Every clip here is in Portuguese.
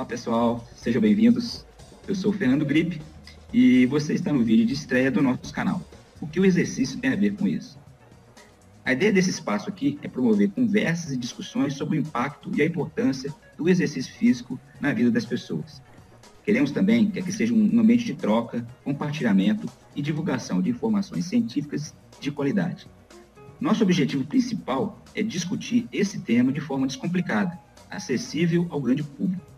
Olá pessoal, sejam bem-vindos. Eu sou o Fernando Gripe e você está no vídeo de estreia do nosso canal. O que o exercício tem a ver com isso? A ideia desse espaço aqui é promover conversas e discussões sobre o impacto e a importância do exercício físico na vida das pessoas. Queremos também que aqui seja um ambiente de troca, compartilhamento e divulgação de informações científicas de qualidade. Nosso objetivo principal é discutir esse tema de forma descomplicada, acessível ao grande público.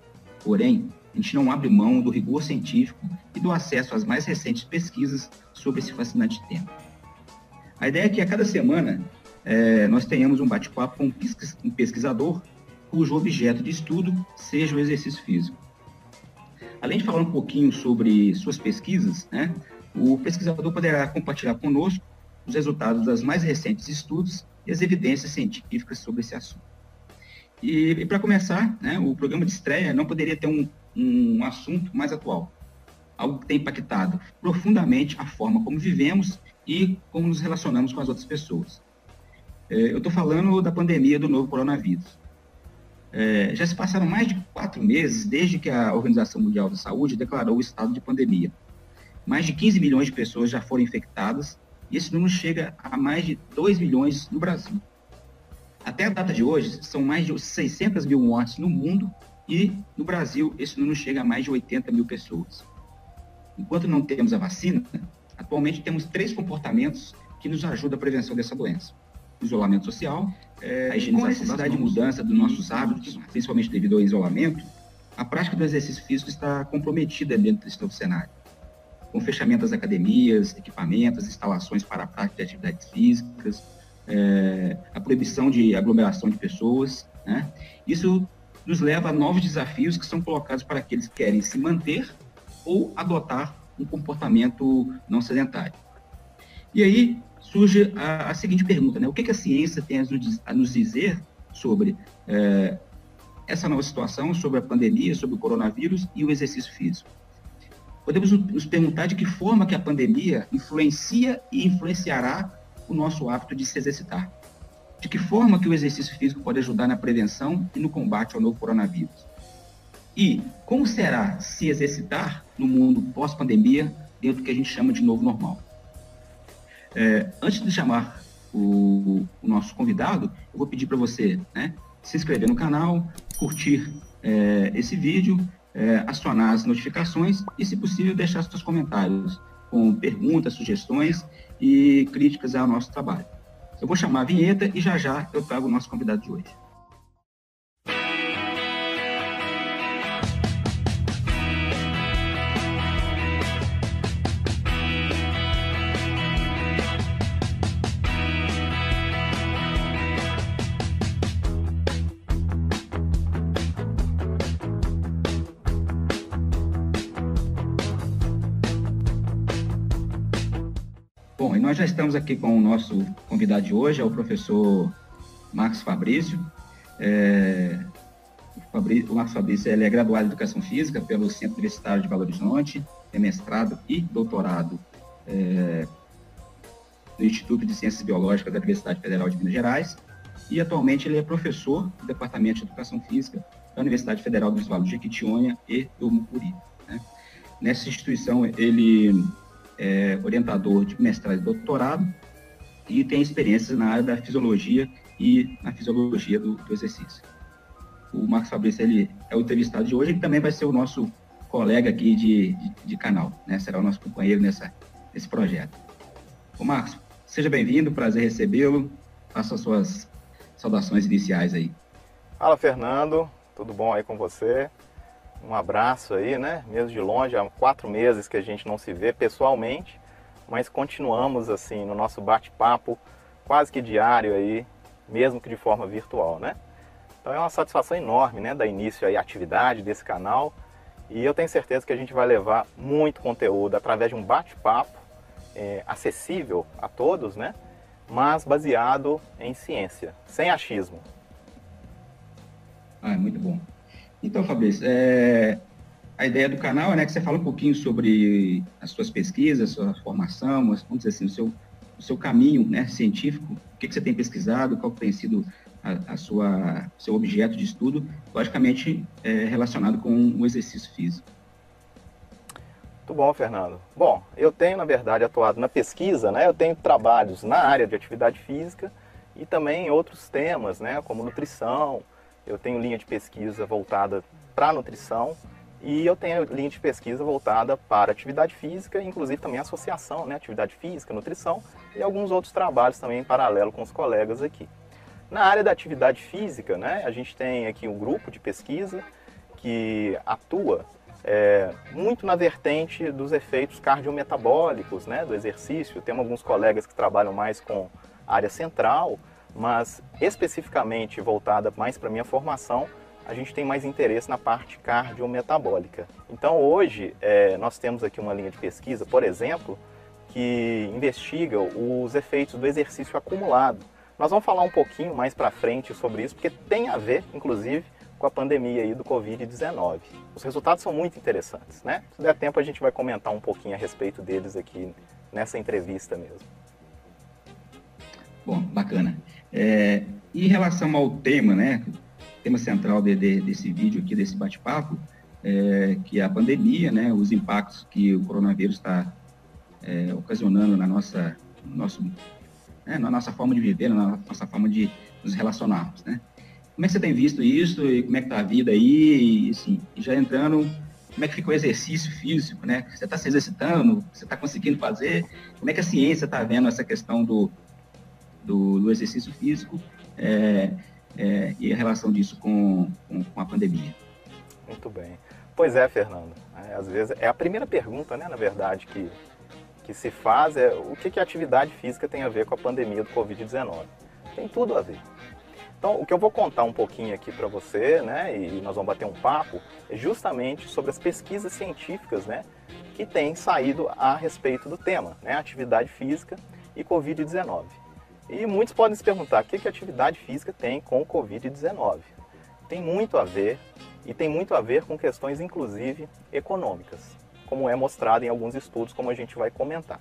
Porém, a gente não abre mão do rigor científico e do acesso às mais recentes pesquisas sobre esse fascinante tema. A ideia é que a cada semana é, nós tenhamos um bate-papo com um pesquisador cujo objeto de estudo seja o exercício físico. Além de falar um pouquinho sobre suas pesquisas, né, o pesquisador poderá compartilhar conosco os resultados das mais recentes estudos e as evidências científicas sobre esse assunto. E, e para começar, né, o programa de estreia não poderia ter um, um assunto mais atual, algo que tem impactado profundamente a forma como vivemos e como nos relacionamos com as outras pessoas. É, eu estou falando da pandemia do novo coronavírus. É, já se passaram mais de quatro meses desde que a Organização Mundial da Saúde declarou o estado de pandemia. Mais de 15 milhões de pessoas já foram infectadas e esse número chega a mais de 2 milhões no Brasil. Até a data de hoje, são mais de 600 mil mortes no mundo e no Brasil esse número chega a mais de 80 mil pessoas. Enquanto não temos a vacina, atualmente temos três comportamentos que nos ajudam à prevenção dessa doença. O isolamento social, é, a com a necessidade de mudança dos nossos hábitos, principalmente devido ao isolamento, a prática do exercício físico está comprometida dentro desse novo cenário. Com fechamento das academias, equipamentos, instalações para a prática de atividades físicas, é, a proibição de aglomeração de pessoas. Né? Isso nos leva a novos desafios que são colocados para aqueles que querem se manter ou adotar um comportamento não sedentário. E aí surge a, a seguinte pergunta, né? O que, que, a ciência tem a nos dizer sobre é, essa nova situação, sobre a pandemia, sobre o coronavírus e o exercício físico? Podemos nos perguntar de que forma que a pandemia influencia e influenciará o nosso hábito de se exercitar. De que forma que o exercício físico pode ajudar na prevenção e no combate ao novo coronavírus? E como será se exercitar no mundo pós-pandemia, dentro do que a gente chama de novo normal? É, antes de chamar o, o, nosso convidado, eu vou pedir para você né, se inscrever no canal, curtir é, esse vídeo, é, acionar as notificações e, se possível, deixar seus comentários com perguntas, sugestões e críticas ao nosso trabalho. Eu vou chamar a vinheta e já já eu trago o nosso convidado de hoje. Nós já estamos aqui com o nosso convidado de hoje, é o professor Marcos Fabrício. É, o Marcos Fabrício ele é graduado em Educação Física pelo Centro Universitário de Belo Horizonte, é mestrado e doutorado é, no Instituto de Ciências Biológicas da Universidade Federal de Minas Gerais e atualmente ele é professor do Departamento de Educação Física da Universidade Federal dos Vales de Jequitinhonha e do Mucuri. Né? Nessa instituição, ele é orientador de mestrado e doutorado e tem experiências na área da fisiologia e na fisiologia do, do exercício. O Marcos Fabrício ele é o entrevistado de hoje, ele também vai ser o nosso colega aqui de, de, de canal, né? será o nosso companheiro nessa, nesse projeto. O Marcos, seja bem-vindo, prazer recebê-lo, faça as suas saudações iniciais aí. Fala, Fernando, tudo bom aí com você? Um abraço aí, né? Mesmo de longe, há quatro meses que a gente não se vê pessoalmente, mas continuamos assim no nosso bate-papo quase que diário aí, mesmo que de forma virtual, né? Então é uma satisfação enorme, né, dar início aí à atividade desse canal e eu tenho certeza que a gente vai levar muito conteúdo através de um bate-papo é, acessível a todos, né? Mas baseado em ciência, sem achismo. Ah, é muito bom. Então, Fabrício, é, a ideia do canal é né, que você fala um pouquinho sobre as suas pesquisas, sua formação, vamos dizer assim, o seu, o seu caminho né, científico, o que, que você tem pesquisado, qual tem sido a, a sua seu objeto de estudo, logicamente é, relacionado com o exercício físico. Muito bom, Fernando. Bom, eu tenho, na verdade, atuado na pesquisa, né? Eu tenho trabalhos na área de atividade física e também em outros temas, né? Como nutrição. Eu tenho linha de pesquisa voltada para nutrição e eu tenho linha de pesquisa voltada para atividade física, inclusive também associação, né? Atividade física, nutrição e alguns outros trabalhos também em paralelo com os colegas aqui. Na área da atividade física, né? A gente tem aqui um grupo de pesquisa que atua é, muito na vertente dos efeitos cardiometabólicos né, do exercício. Temos alguns colegas que trabalham mais com área central, mas especificamente voltada mais para minha formação, a gente tem mais interesse na parte cardiometabólica. Então hoje é, nós temos aqui uma linha de pesquisa, por exemplo, que investiga os efeitos do exercício acumulado. Nós vamos falar um pouquinho mais para frente sobre isso, porque tem a ver, inclusive, com a pandemia aí do Covid-19. Os resultados são muito interessantes, né? Se der tempo a gente vai comentar um pouquinho a respeito deles aqui nessa entrevista mesmo. Bom, bacana. É, em relação ao tema, né? tema central de, de, desse vídeo aqui, desse bate-papo, é, que é a pandemia, né? Os impactos que o coronavírus está é, ocasionando na nossa, no nosso, né, na nossa forma de viver, na nossa forma de nos relacionarmos, né? Como é que você tem visto isso e como é que tá a vida aí? E, assim, já entrando, como é que fica o exercício físico, né? Você está se exercitando? Você está conseguindo fazer? Como é que a ciência está vendo essa questão do, do, do exercício físico é, é, e a relação disso com, com, com, a pandemia? Muito bem. Pois é, Fernando. É, às vezes é a primeira pergunta, né, na verdade, que, que se faz é o que, que a atividade física tem a ver com a pandemia do Covid-19. Tem tudo a ver. Então, o que eu vou contar um pouquinho aqui para você, né, e nós vamos bater um papo, é justamente sobre as pesquisas científicas, né, que têm saído a respeito do tema, né, atividade física e Covid-19. E muitos podem se perguntar, o que, que a atividade física tem com o Covid-19? Tem muito a ver, e tem muito a ver com questões, inclusive, econômicas, como é mostrado em alguns estudos, como a gente vai comentar.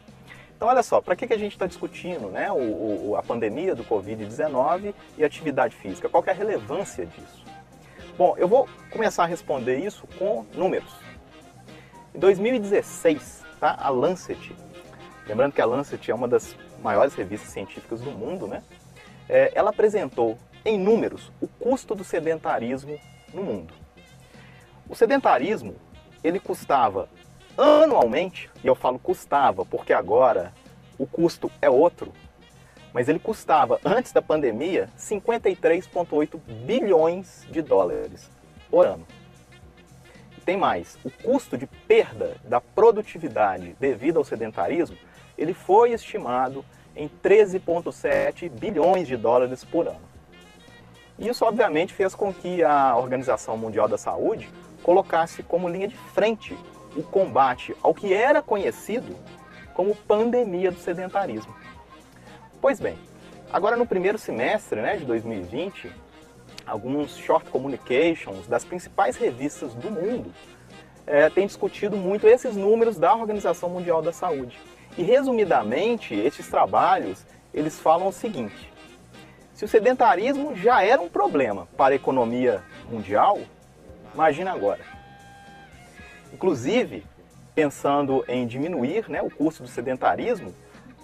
Então, olha só, para que, que a gente está discutindo né, o, o, a pandemia do Covid-19 e atividade física? Qual é a relevância disso? Bom, eu vou começar a responder isso com números. Em 2016, tá, a Lancet, lembrando que a Lancet é uma das maiores revistas científicas do mundo, né, é, ela apresentou em números o custo do sedentarismo no mundo. O sedentarismo ele custava anualmente, e eu falo custava porque agora o custo é outro, mas ele custava antes da pandemia 53,8 bilhões de dólares por ano. E tem mais, o custo de perda da produtividade devido ao sedentarismo, ele foi estimado em 13,7 bilhões de dólares por ano. Isso obviamente fez com que a Organização Mundial da Saúde colocasse como linha de frente o combate ao que era conhecido como pandemia do sedentarismo. Pois bem, agora no primeiro semestre né, de 2020, alguns short communications das principais revistas do mundo é, têm discutido muito esses números da Organização Mundial da Saúde. E resumidamente, esses trabalhos eles falam o seguinte: se o sedentarismo já era um problema para a economia mundial, imagina agora. Inclusive, pensando em diminuir né, o custo do sedentarismo,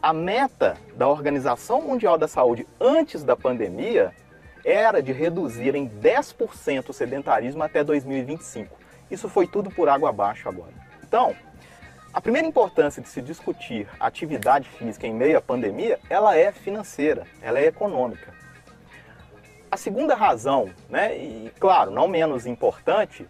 a meta da Organização Mundial da Saúde antes da pandemia era de reduzir em 10% o sedentarismo até 2025. Isso foi tudo por água abaixo agora. Então, a primeira importância de se discutir atividade física em meio à pandemia, ela é financeira, ela é econômica. A segunda razão, né, e claro, não menos importante,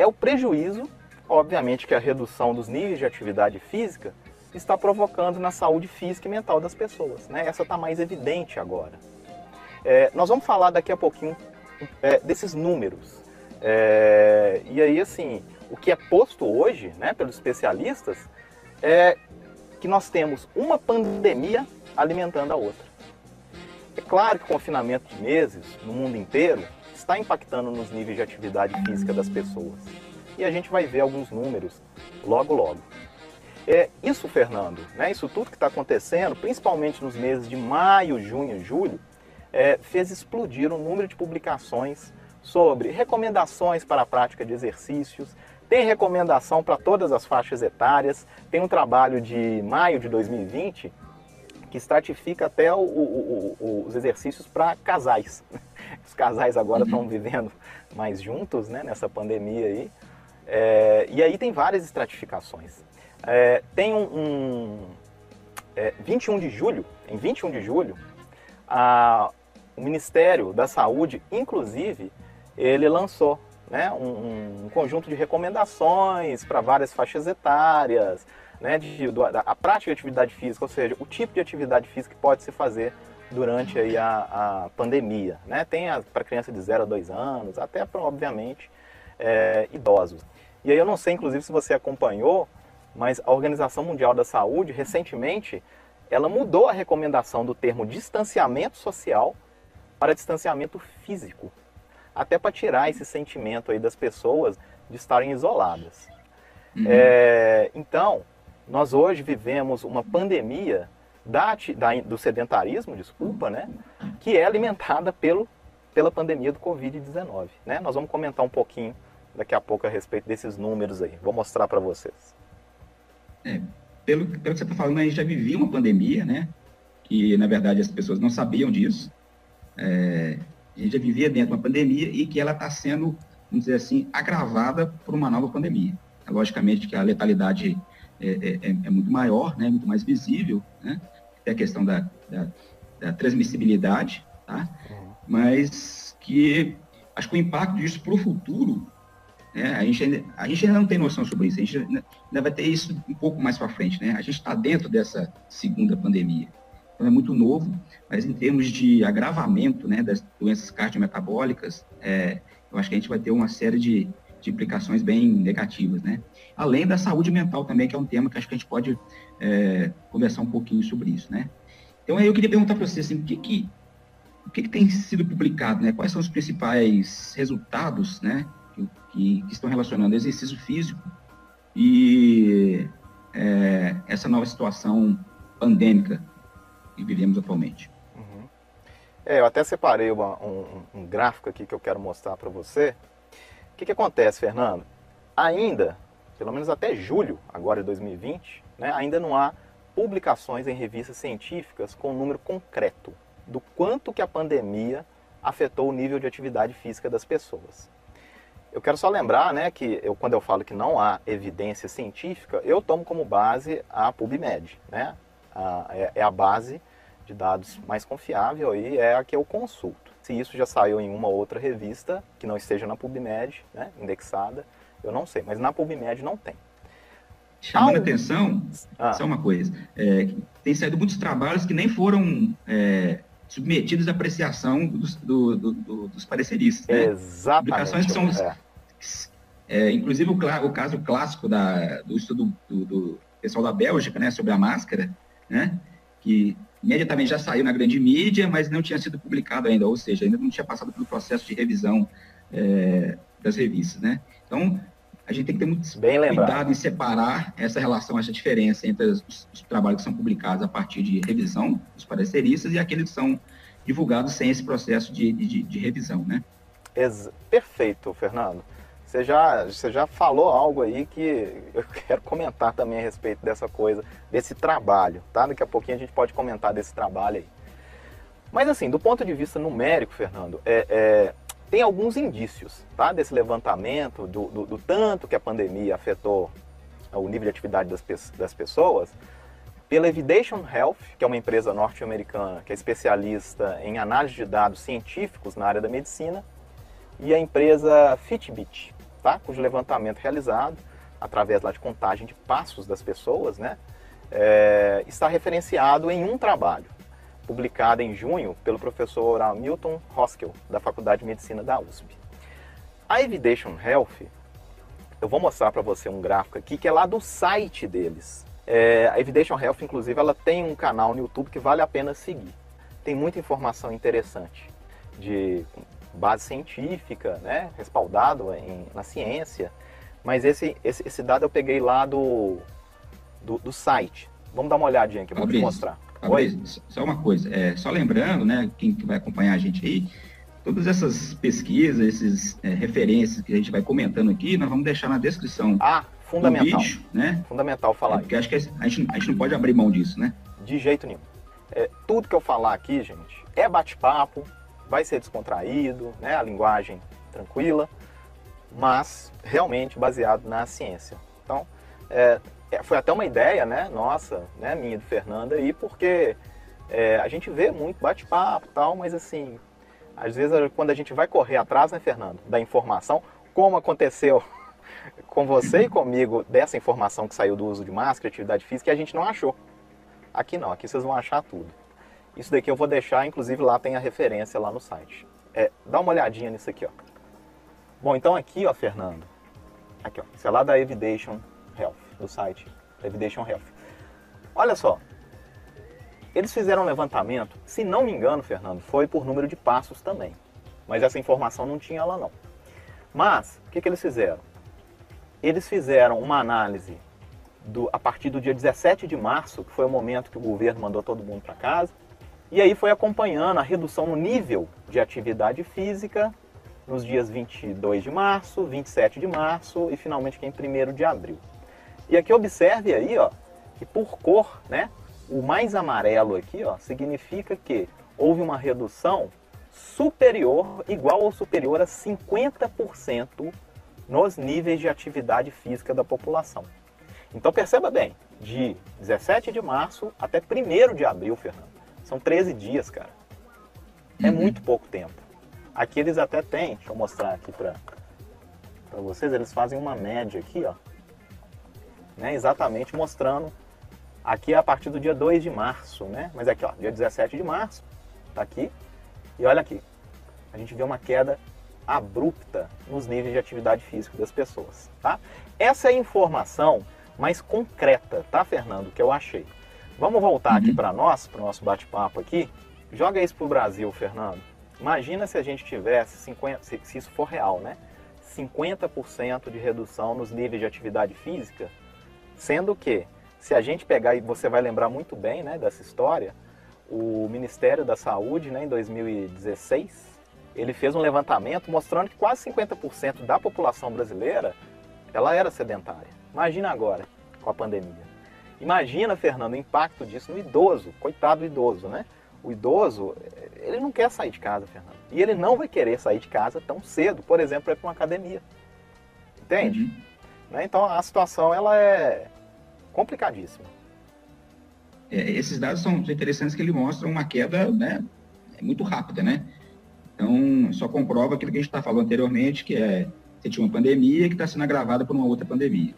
é o prejuízo obviamente que a redução dos níveis de atividade física está provocando na saúde física e mental das pessoas. Né? Essa está mais evidente agora. É, nós vamos falar daqui a pouquinho é, desses números. É, e aí, assim, o que é posto hoje né, pelos especialistas é que nós temos uma pandemia alimentando a outra. É claro que o confinamento de meses no mundo inteiro está impactando nos níveis de atividade física das pessoas e a gente vai ver alguns números logo logo. É, isso, Fernando, né, isso tudo que está acontecendo, principalmente nos meses de maio, junho e julho, é, fez explodir o número de publicações sobre recomendações para a prática de exercícios, tem recomendação para todas as faixas etárias, tem um trabalho de maio de 2020 que estratifica até o, o, o, os exercícios para casais. Os casais agora estão uhum. vivendo mais juntos né, nessa pandemia aí. É, e aí tem várias estratificações. É, tem um, um é, 21 de julho, em 21 de julho, a, o Ministério da Saúde, inclusive, ele lançou né, um, um conjunto de recomendações para várias faixas etárias, né, de, da, a prática de atividade física, ou seja, o tipo de atividade física que pode se fazer durante aí a, a pandemia. Né? Tem para criança de 0 a 2 anos, até para, obviamente, é, idosos. E aí eu não sei, inclusive, se você acompanhou, mas a Organização Mundial da Saúde, recentemente, ela mudou a recomendação do termo distanciamento social para distanciamento físico até para tirar esse sentimento aí das pessoas de estarem isoladas. Uhum. É, então, nós hoje vivemos uma pandemia da, da, do sedentarismo, desculpa, né, que é alimentada pelo, pela pandemia do Covid-19. Né? Nós vamos comentar um pouquinho daqui a pouco a respeito desses números aí. Vou mostrar para vocês. É, pelo, pelo que você está falando, a gente já vivia uma pandemia, né? Que, na verdade, as pessoas não sabiam disso. É, a gente já vivia dentro de uma pandemia e que ela está sendo, vamos dizer assim, agravada por uma nova pandemia. Logicamente que a letalidade é, é, é, é muito maior, né, muito mais visível, né? Tem a questão da, da, da transmissibilidade, tá? Uhum. Mas que acho que o impacto disso para o futuro, né, a, gente ainda, a gente ainda não tem noção sobre isso, a gente ainda vai ter isso um pouco mais para frente, né? A gente está dentro dessa segunda pandemia é muito novo, mas em termos de agravamento né, das doenças cardiometabólicas, é, eu acho que a gente vai ter uma série de, de implicações bem negativas, né? Além da saúde mental também, que é um tema que acho que a gente pode é, conversar um pouquinho sobre isso, né? Então eu queria perguntar para você, assim, o que que, o que, que tem sido publicado, né? Quais são os principais resultados, né? Que, que, que estão relacionando exercício físico e é, essa nova situação pandêmica que vivemos atualmente. Uhum. É, eu até separei uma, um, um, gráfico aqui que eu quero mostrar para você. O que, que acontece, Fernando? Ainda, pelo menos até julho, agora de 2020, né, ainda não há publicações em revistas científicas com um número concreto do quanto que a pandemia afetou o nível de atividade física das pessoas. Eu quero só lembrar né, que eu, quando eu falo que não há evidência científica, eu tomo como base a PubMed. Né? A, é, é a base de dados mais confiável e é a que eu consulto. Se isso já saiu em uma ou outra revista que não esteja na PubMed, né, indexada, eu não sei, mas na PubMed não tem. Chamando atenção, ah. só uma coisa, é, tem saído muitos trabalhos que nem foram é, submetidos à apreciação dos, do, do, do, dos pareceristas. Né? Exatamente. Publicações que são, é. é inclusive o, o, caso clássico da, do estudo do, pessoal da Bélgica, né, sobre a máscara, né, que imediatamente já saiu na grande mídia, mas não tinha sido publicado ainda, ou seja, ainda não tinha passado pelo processo de revisão é, das revistas, né? Então, a gente tem que ter muito Bem cuidado em separar essa relação, essa diferença entre os, os, trabalhos que são publicados a partir de revisão dos pareceristas e aqueles que são divulgados sem esse processo de, de, de revisão, né? Perfeito, Fernando. Você já, você já falou algo aí que eu quero comentar também a respeito dessa coisa, desse trabalho, tá? Daqui a pouquinho a gente pode comentar desse trabalho aí. Mas assim, do ponto de vista numérico, Fernando, é, é, tem alguns indícios, tá? Desse levantamento, do, do, do, tanto que a pandemia afetou o nível de atividade das, das pessoas, pela Evidation Health, que é uma empresa norte-americana que é especialista em análise de dados científicos na área da medicina, e a empresa Fitbit, tá? cujo levantamento realizado através lá de contagem de passos das pessoas, né? É, está referenciado em um trabalho, publicado em junho pelo professor Milton Hoskel, da Faculdade de Medicina da USP. A Evidation Health, eu vou mostrar para você um gráfico aqui que é lá do site deles. É, a Evidation Health, inclusive, ela tem um canal no YouTube que vale a pena seguir. Tem muita informação interessante de base científica, né, respaldado em, na ciência, mas esse, esse, esse, dado eu peguei lá do, do, do, site. Vamos dar uma olhadinha aqui, vou te mostrar. Fabrício, só uma coisa, é, só lembrando, né, quem vai acompanhar a gente aí, todas essas pesquisas, esses é, referências que a gente vai comentando aqui, nós vamos deixar na descrição ah, fundamental. vídeo, né? Fundamental falar. É, porque acho que a gente, a gente não pode abrir mão disso, né? De jeito nenhum. É, tudo que eu falar aqui, gente, é bate-papo, vai ser descontraído, né? A linguagem tranquila, mas realmente baseado na ciência. Então, é, é, foi até uma ideia, né, nossa, né, minha do Fernanda aí, porque é, a gente vê muito bate-papo tal, mas assim, às vezes quando a gente vai correr atrás, né, Fernando, da informação, como aconteceu com você e comigo dessa informação que saiu do uso de máscara, atividade física, a gente não achou. Aqui não, aqui vocês vão achar tudo. Isso daqui eu vou deixar, inclusive lá tem a referência lá no site. É, dá uma olhadinha nisso aqui, ó. Bom, então aqui, ó, Fernando, aqui, ó, isso é lá da Evidation Health, do site Evidation Health. Olha só, eles fizeram um levantamento, se não me engano, Fernando, foi por número de passos também. Mas essa informação não tinha lá não. Mas, o que, que eles fizeram? Eles fizeram uma análise do, a partir do dia 17 de março, que foi o momento que o governo mandou todo mundo para casa, e aí foi acompanhando a redução no nível de atividade física nos dias 22 de março, 27 de março e finalmente aqui em 1 de abril. E aqui observe aí, ó, que por cor, né, o mais amarelo aqui, ó, significa que houve uma redução superior, igual ou superior a 50% nos níveis de atividade física da população. Então perceba bem, de 17 de março até 1 de abril, Fernando. São 13 dias, cara. É uhum. muito pouco tempo. Aqui eles até têm, deixa eu mostrar aqui para vocês, eles fazem uma média aqui, ó. Né, exatamente mostrando aqui a partir do dia 2 de março, né? Mas aqui, ó, dia 17 de março, tá aqui. E olha aqui, a gente vê uma queda abrupta nos níveis de atividade física das pessoas, tá? Essa é a informação mais concreta, tá, Fernando, que eu achei. Vamos voltar aqui uhum. para nós, para o nosso bate-papo aqui. Joga isso para o Brasil, Fernando. Imagina se a gente tivesse 50, se, se isso for real, né? 50% de redução nos níveis de atividade física, sendo que se a gente pegar e você vai lembrar muito bem, né, dessa história, o Ministério da Saúde, né, em 2016, ele fez um levantamento mostrando que quase 50% da população brasileira ela era sedentária. Imagina agora com a pandemia. Imagina, Fernando, o impacto disso no idoso, coitado do idoso, né? O idoso, ele não quer sair de casa, Fernando. E ele não vai querer sair de casa tão cedo, por exemplo, para ir para uma academia. Entende? Uhum. Né? Então a situação ela é complicadíssima. É, esses dados são interessantes que ele mostram uma queda né, muito rápida, né? Então, só comprova aquilo que a gente está falando anteriormente, que é você tinha uma pandemia que está sendo agravada por uma outra pandemia.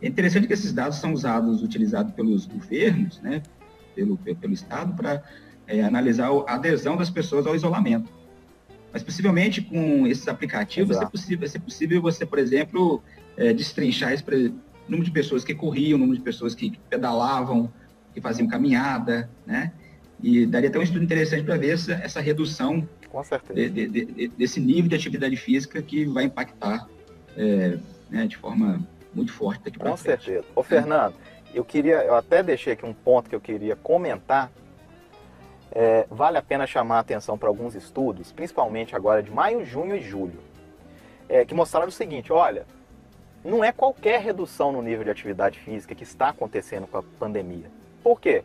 É interessante que esses dados são usados, utilizados pelos governos, né, pelo, pelo Estado, para é, analisar a adesão das pessoas ao isolamento. Mas possivelmente com esses aplicativos vai ser, possível, vai ser possível você, por exemplo, é, destrinchar esse número de pessoas que corriam, número de pessoas que pedalavam, que faziam caminhada, né? E daria até um estudo interessante para ver essa, essa redução de, de, de, desse nível de atividade física que vai impactar é, né, de forma muito forte daqui para frente. Com certeza. Ô, Fernando, eu queria, eu até deixei aqui um ponto que eu queria comentar. É, vale a pena chamar a atenção para alguns estudos, principalmente agora de maio, junho e julho, é, que mostraram o seguinte: olha, não é qualquer redução no nível de atividade física que está acontecendo com a pandemia. Por quê?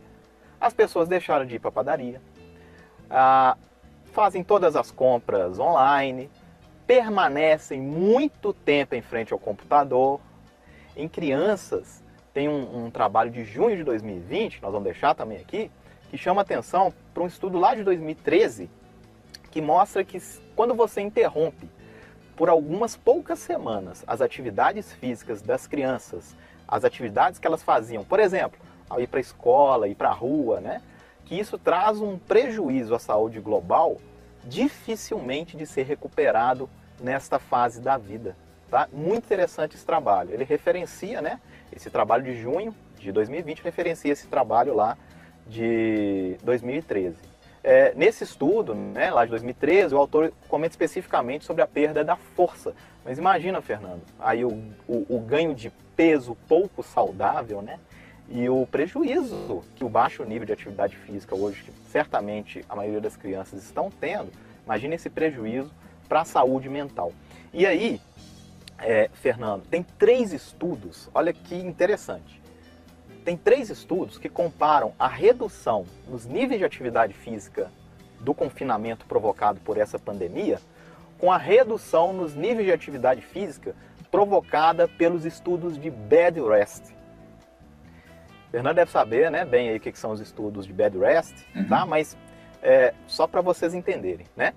As pessoas deixaram de ir para a padaria, ah, fazem todas as compras online, permanecem muito tempo em frente ao computador, em crianças, tem um, um, trabalho de junho de 2020, nós vamos deixar também aqui, que chama atenção para um estudo lá de 2013, que mostra que quando você interrompe por algumas poucas semanas as atividades físicas das crianças, as atividades que elas faziam, por exemplo, ao ir para a escola, ir para a rua, né? Que isso traz um prejuízo à saúde global dificilmente de ser recuperado nesta fase da vida. Tá? Muito interessante esse trabalho. Ele referencia, né? Esse trabalho de junho de 2020 referencia esse trabalho lá de 2013. É, nesse estudo, né, lá de 2013, o autor comenta especificamente sobre a perda da força. Mas imagina, Fernando, aí o, o, o ganho de peso pouco saudável, né? E o prejuízo que o baixo nível de atividade física hoje, que certamente a maioria das crianças estão tendo, imagine esse prejuízo para a saúde mental. E aí, é, Fernando, tem três estudos, olha que interessante. Tem três estudos que comparam a redução nos níveis de atividade física do confinamento provocado por essa pandemia com a redução nos níveis de atividade física provocada pelos estudos de bed rest. Fernando deve saber, né, bem aí o que são os estudos de bed rest, uhum. tá? Mas é, só para vocês entenderem, né?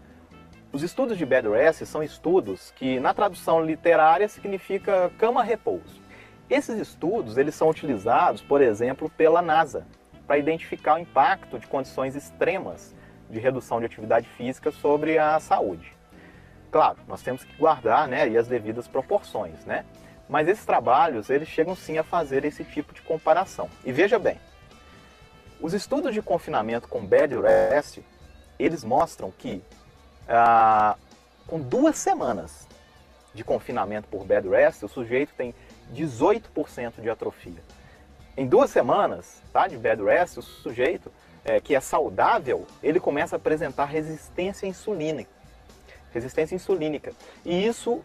Os estudos de bed rest são estudos que, na tradução literária, significa cama-repouso. Esses estudos eles são utilizados, por exemplo, pela NASA para identificar o impacto de condições extremas de redução de atividade física sobre a saúde. Claro, nós temos que guardar né, as devidas proporções, né? Mas esses trabalhos, eles chegam sim a fazer esse tipo de comparação. E veja bem, os estudos de confinamento com bed rest, eles mostram que ah, com duas semanas de confinamento por bed rest, o sujeito tem 18% de atrofia. Em duas semanas tá, de bed rest, o sujeito é, que é saudável, ele começa a apresentar resistência insulínica. Resistência insulínica. E isso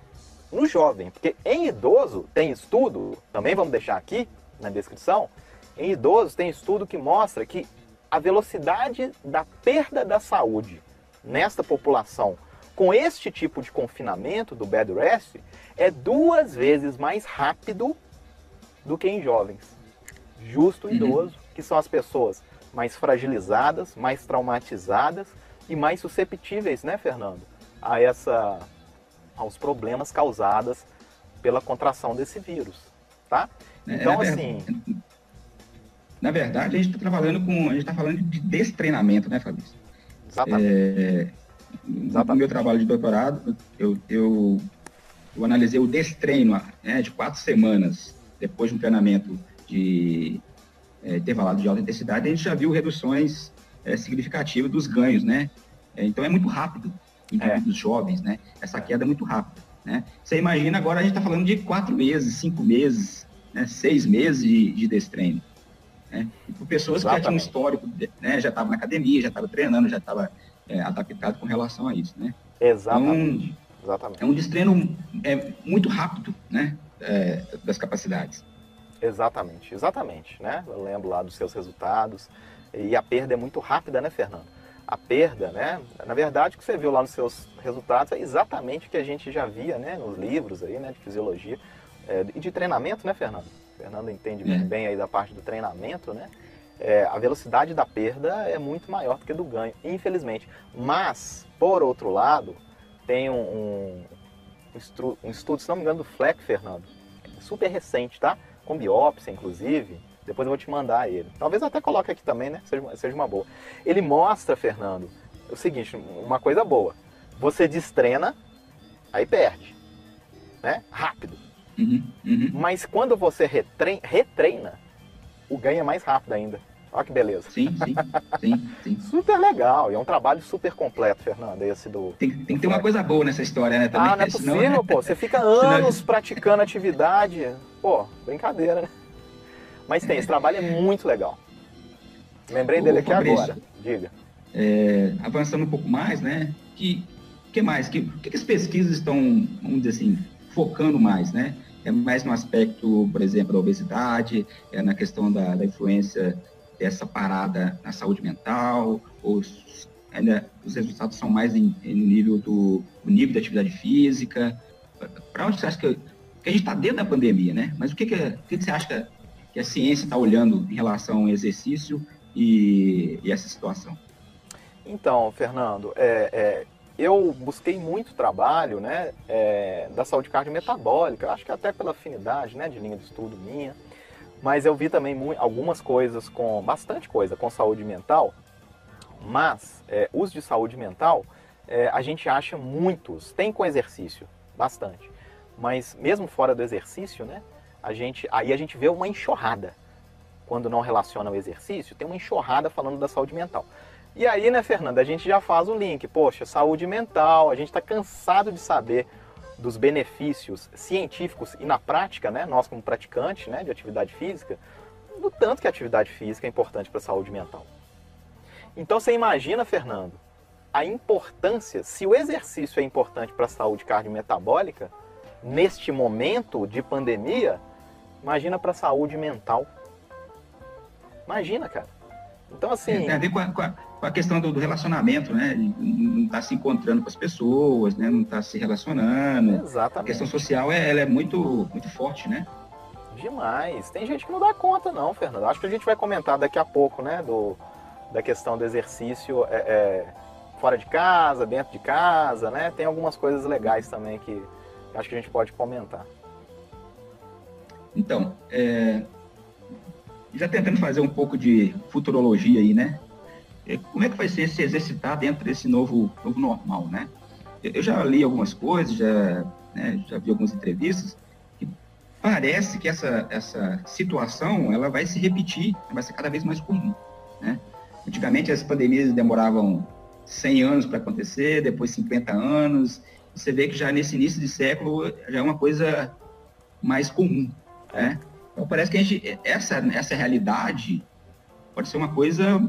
no jovem, porque em idoso tem estudo, também vamos deixar aqui na descrição, em idosos tem estudo que mostra que a velocidade da perda da saúde nesta população com este tipo de confinamento do bed rest é duas vezes mais rápido do que em jovens. Justo uhum. idoso, que são as pessoas mais fragilizadas, mais traumatizadas e mais susceptíveis, né, Fernando, a essa aos problemas causados pela contração desse vírus, tá? É, então, é, assim... Na verdade, a gente está trabalhando com... A gente está falando de destreinamento, né, Fabrício? É. No meu trabalho de doutorado, eu, eu, eu analisei o destreino né, de quatro semanas depois de um treinamento de é, intervalado de alta intensidade, a gente já viu reduções é, significativas dos ganhos, né? É, então é muito rápido é. dos jovens, né? Essa queda é muito rápida, né? Você imagina agora a gente está falando de quatro meses, cinco meses, né? seis meses de, de destreino. Né? E por pessoas Exatamente. que já tinham um histórico, né? já estavam na academia, já estavam treinando, já estavam é, adaptado com relação a isso, né? Exatamente. Então, Exatamente. É um destreino é, muito rápido, né? É, das capacidades. Exatamente, exatamente, né? Eu lembro lá dos seus resultados e a perda é muito rápida, né, Fernando? a perda, né? Na verdade, o que você viu lá nos seus resultados é exatamente o que a gente já via, né, nos livros aí, né, de fisiologia é, e de treinamento, né, Fernando? Fernando entende muito é. bem aí da parte do treinamento, né? É, a velocidade da perda é muito maior do que do ganho, infelizmente. Mas, por outro lado, tem um, um, um estudo, se não me engano, do Fleck, Fernando, super recente, tá? Com biópsia, inclusive, depois eu vou te mandar ele. Talvez até coloque aqui também, né? Seja, seja uma boa. Ele mostra, Fernando, o seguinte, uma coisa boa. Você destreina, aí perde. Né? Rápido. Uhum, uhum. Mas quando você retreina, retreina, o ganho é mais rápido ainda. Olha que beleza. Sim, sim, sim, sim. Super legal. E é um trabalho super completo, Fernando, esse do. Tem, tem que ter uma coisa boa nessa história, né? Também, ah, não é possível, senão... pô. Você fica anos senão... praticando atividade. Pô, brincadeira, né? Mas tem, esse trabalho é muito legal. Lembrei Ô, dele aqui Fabrício, agora. Diga. É, avançando um pouco mais, né? Que que mais? Que, que, que as pesquisas estão, vamos dizer assim, focando mais, né? É mais no aspecto, por exemplo, da obesidade, é na questão da, da influência dessa parada na saúde mental, ou ainda os resultados são mais em, em, nível do nível da atividade física. Para onde você acha que, que a gente está dentro da pandemia, né? Mas o que, que, o que, que você acha que a ciência está olhando em relação ao exercício e, e essa situação? Então, Fernando, é, é, eu busquei muito trabalho né, é, da saúde cardiometabólica, acho que até pela afinidade né, de linha de estudo minha, mas eu vi também algumas coisas com, bastante coisa com saúde mental, mas é, uso de saúde mental, é, a gente acha muitos, tem com exercício, bastante, mas mesmo fora do exercício, né, a gente, aí a gente vê uma enxurrada. Quando não relaciona o exercício, tem uma enxurrada falando da saúde mental. E aí, né, Fernanda, a gente já faz o link. Poxa, saúde mental, a gente está cansado de saber dos benefícios científicos e na prática, né, nós como praticantes né, de atividade física, do tanto que a atividade física é importante para a saúde mental. Então você imagina, Fernando, a importância, se o exercício é importante para a saúde cardiometabólica, neste momento de pandemia, imagina para a saúde mental. Imagina, cara. Então, assim. É, a questão do, do, relacionamento, né? Não está se encontrando com as pessoas, né? Não está se relacionando. Exatamente. A questão social é, ela é muito, muito forte, né? Demais. Tem gente que não dá conta, não, Fernando. Acho que a gente vai comentar daqui a pouco, né? Do, da questão do exercício é, é, fora de casa, dentro de casa, né? Tem algumas coisas legais também que acho que a gente pode comentar. Então, é, já tentando fazer um pouco de futurologia aí, né? Como é que vai ser se exercitar dentro desse novo, novo normal, né? Eu já li algumas coisas, já, né, já vi algumas entrevistas, que parece que essa, essa situação ela vai se repetir, vai ser cada vez mais comum, né? Antigamente as pandemias demoravam 100 anos para acontecer, depois 50 anos. Você vê que já nesse início de século já é uma coisa mais comum, né? Então parece que a gente, essa, essa realidade pode ser uma coisa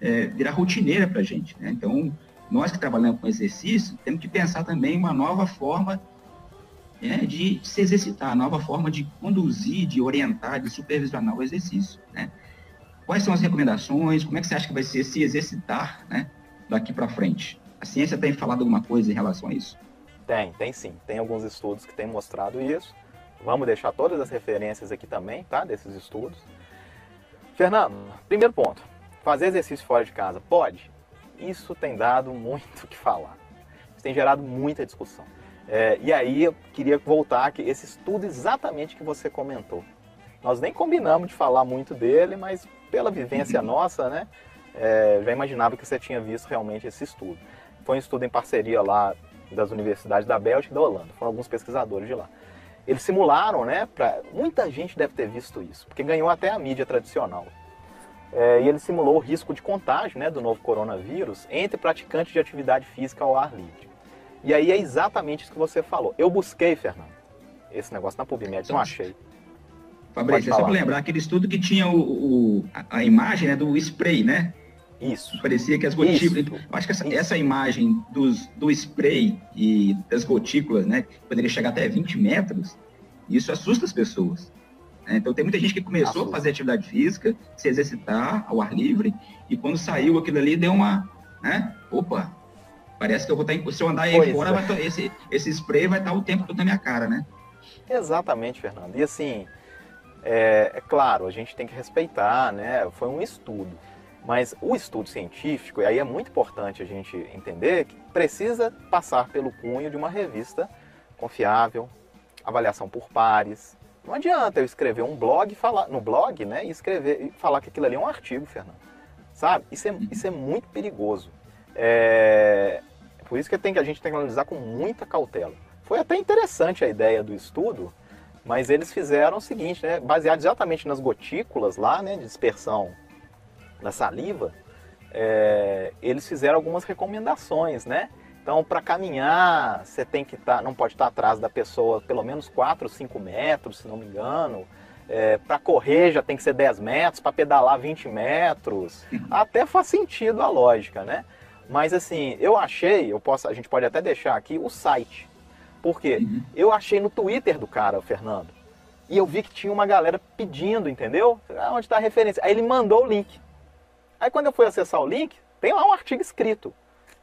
é, virar rotineira para a gente. Né? Então, nós que trabalhamos com exercício, temos que pensar também uma nova forma é, de se exercitar, nova forma de conduzir, de orientar, de supervisionar o exercício. Né? Quais são as recomendações? Como é que você acha que vai ser se exercitar né, daqui para frente? A ciência tem falado alguma coisa em relação a isso? Tem, tem sim. Tem alguns estudos que têm mostrado isso. Vamos deixar todas as referências aqui também, tá? Desses estudos. Fernando, primeiro ponto. Fazer exercício fora de casa, pode? Isso tem dado muito o que falar. Isso tem gerado muita discussão. É, e aí eu queria voltar aqui, esse estudo exatamente que você comentou. Nós nem combinamos de falar muito dele, mas pela vivência uhum. nossa, né? É, já imaginava que você tinha visto realmente esse estudo. Foi um estudo em parceria lá das universidades da Bélgica e da Holanda. Foram alguns pesquisadores de lá. Eles simularam, né? Pra, muita gente deve ter visto isso, porque ganhou até a mídia tradicional. É, e ele simulou o risco de contágio né, do novo coronavírus entre praticantes de atividade física ao ar livre. E aí é exatamente isso que você falou. Eu busquei, Fernando, esse negócio na PubMed, não achei. Fabrício, é só para lembrar aquele estudo que tinha o, o a, a, imagem né, do spray, né? Isso. Parecia que as gotículas. Eu acho que essa, essa, imagem dos, do spray e das gotículas, né? Poderia chegar até 20 metros, isso assusta as pessoas. Né? Então tem muita gente que começou a fazer atividade física, se exercitar ao ar livre, e quando saiu aquilo ali, deu uma. Né? Opa, parece que eu vou estar. Se eu andar aí pois fora, é. vai, esse, esse spray vai estar o tempo todo na minha cara, né? Exatamente, Fernando. E assim, é, é, claro, a gente tem que respeitar, né? Foi um estudo. Mas o estudo científico, e aí é muito importante a gente entender que precisa passar pelo cunho de uma revista confiável, avaliação por pares. Não adianta eu escrever um blog falar no blog, né, e escrever e falar que aquilo ali é um artigo, Fernando. Sabe? Isso é, isso é muito perigoso. É, por isso que, tem, que a gente tem que analisar com muita cautela. Foi até interessante a ideia do estudo, mas eles fizeram o seguinte, né, baseado exatamente nas gotículas lá, né, de dispersão da saliva, é, eles fizeram algumas recomendações, né? Então, para caminhar, você tem que estar, tá, não pode estar atrás da pessoa pelo menos 4, 5 metros, se não me engano. É, para correr já tem que ser 10 metros, para pedalar 20 metros. Até faz sentido a lógica, né? Mas assim, eu achei, eu posso, a gente pode até deixar aqui o site por quê? Uhum. Eu achei no Twitter do cara, o Fernando, e eu vi que tinha uma galera pedindo, entendeu? Ah, onde está a referência? Aí ele mandou o link. Aí quando eu fui acessar o link, tem lá um artigo escrito.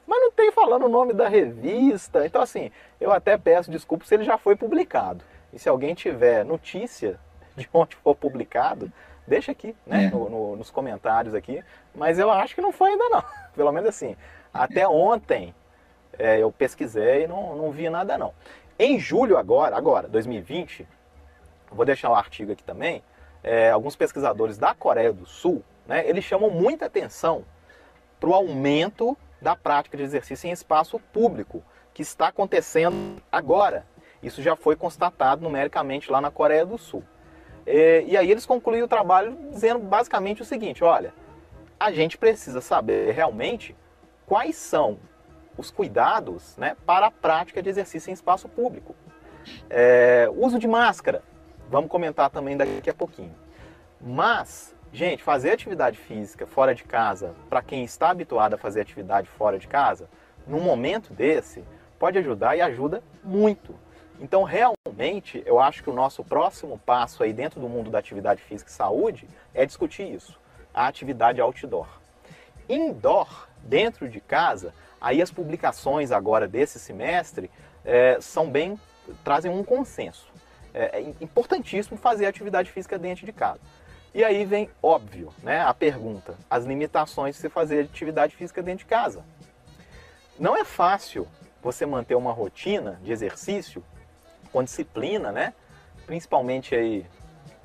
Mas não tem falando o nome da revista. Então, assim, eu até peço desculpa se ele já foi publicado. E se alguém tiver notícia de onde for publicado, deixa aqui, né? É. No, no, nos comentários aqui. Mas eu acho que não foi ainda não. Pelo menos assim. Até ontem é, eu pesquisei e não, não vi nada não. Em julho agora, agora, 2020, vou deixar o artigo aqui também, é, alguns pesquisadores da Coreia do Sul, né, eles chamam muita atenção para o aumento da prática de exercício em espaço público, que está acontecendo agora. Isso já foi constatado numericamente lá na Coreia do Sul. É, e aí eles concluem o trabalho dizendo basicamente o seguinte, olha, a gente precisa saber realmente quais são os cuidados né, para a prática de exercício em espaço público. É, uso de máscara, vamos comentar também daqui a pouquinho. Mas, gente, fazer atividade física fora de casa, para quem está habituado a fazer atividade fora de casa, num momento desse, pode ajudar e ajuda muito. Então, realmente, eu acho que o nosso próximo passo aí dentro do mundo da atividade física e saúde é discutir isso, a atividade outdoor. Indoor, dentro de casa, aí as publicações agora desse semestre é, são bem trazem um consenso. É, é importantíssimo fazer atividade física dentro de casa. E aí vem, óbvio, né, a pergunta, as limitações de você fazer atividade física dentro de casa. Não é fácil você manter uma rotina de exercício com disciplina, né? Principalmente aí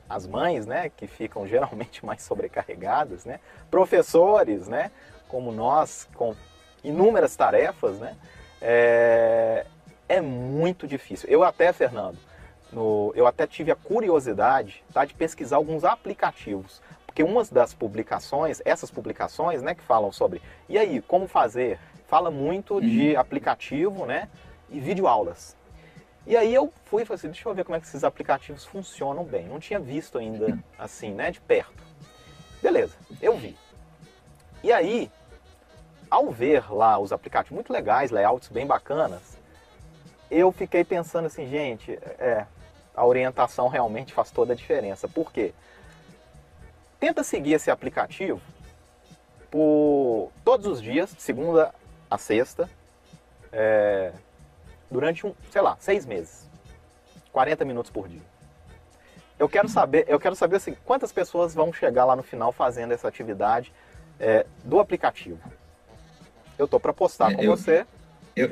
as mães, né, que ficam geralmente mais sobrecarregadas, né? Professores, né, como nós, com inúmeras tarefas, né? É, é muito difícil. Eu até, Fernando, no, eu até tive a curiosidade tá, de pesquisar alguns aplicativos. Porque umas das publicações, essas publicações, né, que falam sobre, e aí, como fazer? Fala muito uhum. de aplicativo, né, e videoaulas. E aí eu fui e falei assim, deixa eu ver como é que esses aplicativos funcionam bem. Não tinha visto ainda, assim, né, de perto. Beleza, eu vi. E aí, ao ver lá os aplicativos muito legais, layouts bem bacanas, eu fiquei pensando assim, gente, é, a orientação realmente faz toda a diferença. Por quê? Tenta seguir esse aplicativo por todos os dias, de segunda a sexta, é, durante um, sei lá, seis meses. 40 minutos por dia. Eu quero saber, eu quero saber assim, quantas pessoas vão chegar lá no final fazendo essa atividade é, do aplicativo. Eu tô para postar é, com eu, você. Eu,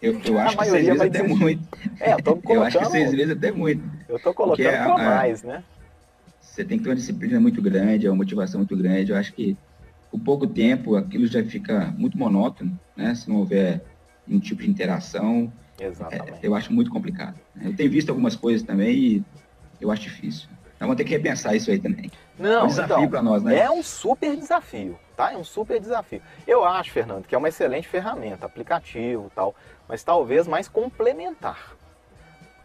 eu, eu acho que seis vezes até muito. É, eu tô colocando... Eu acho que seis vezes até muito. Eu tô colocando mais, né? Você tem que ter uma disciplina muito grande, uma motivação muito grande. Eu acho que com pouco tempo aquilo já fica muito monótono, né? Se não houver um tipo de interação. Exatamente. É, eu acho muito complicado. Eu tenho visto algumas coisas também e eu acho difícil. Então vamos ter que repensar isso aí também. Não, é um desafio então, para nós, né? É um super desafio tá? É um super desafio. Eu acho, Fernando, que é uma excelente ferramenta, aplicativo tal, mas talvez mais complementar.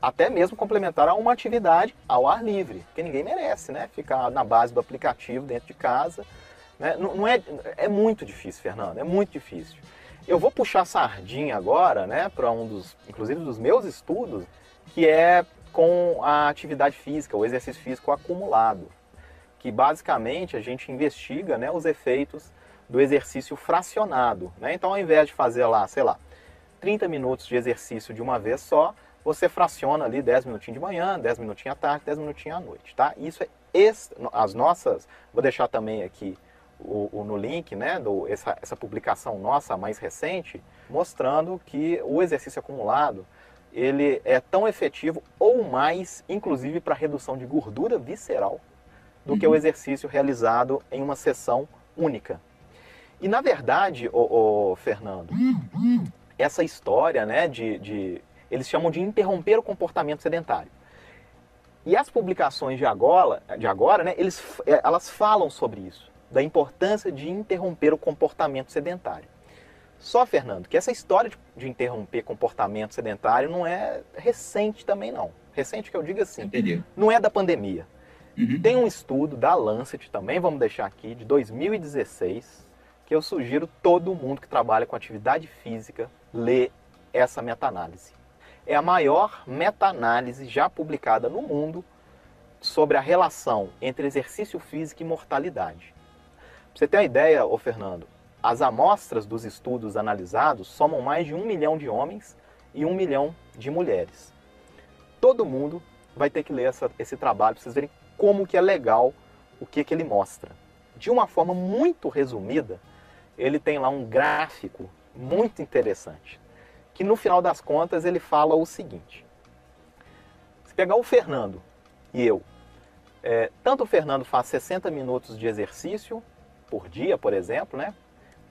Até mesmo complementar a uma atividade ao ar livre, que ninguém merece, né? Ficar na base do aplicativo dentro de casa. Né? Não, não é, é muito difícil, Fernando, é muito difícil. Eu vou puxar sardinha agora, né, para um dos, inclusive dos meus estudos, que é com a atividade física, o exercício físico acumulado que basicamente a gente investiga né, os efeitos do exercício fracionado. Né? Então, ao invés de fazer lá, sei lá, 30 minutos de exercício de uma vez só, você fraciona ali 10 minutinhos de manhã, 10 minutinhos à tarde, 10 minutinhos à noite, tá? Isso é as nossas, vou deixar também aqui o, o no link, né, do, essa, essa publicação nossa mais recente, mostrando que o exercício acumulado ele é tão efetivo ou mais, inclusive para redução de gordura visceral, do uhum. que o exercício realizado em uma sessão única. E na verdade, o, Fernando, essa história né, de, de. Eles chamam de interromper o comportamento sedentário. E as publicações de agora, de agora né, eles, é, elas falam sobre isso, da importância de interromper o comportamento sedentário. Só, Fernando, que essa história de, de interromper comportamento sedentário não é recente também, não. Recente que eu digo assim, Entendi. não é da pandemia. Uhum. Tem um estudo da Lancet, também vamos deixar aqui, de 2016, que eu sugiro todo mundo que trabalha com atividade física ler essa meta-análise. É a maior meta-análise já publicada no mundo sobre a relação entre exercício físico e mortalidade. Pra você ter uma ideia, ô Fernando, as amostras dos estudos analisados somam mais de um milhão de homens e um milhão de mulheres. Todo mundo vai ter que ler essa, esse trabalho para vocês verem como que é legal o que, que ele mostra. De uma forma muito resumida, ele tem lá um gráfico muito interessante, que no final das contas ele fala o seguinte. Se pegar o Fernando e eu, é, tanto o Fernando faz 60 minutos de exercício por dia, por exemplo, né?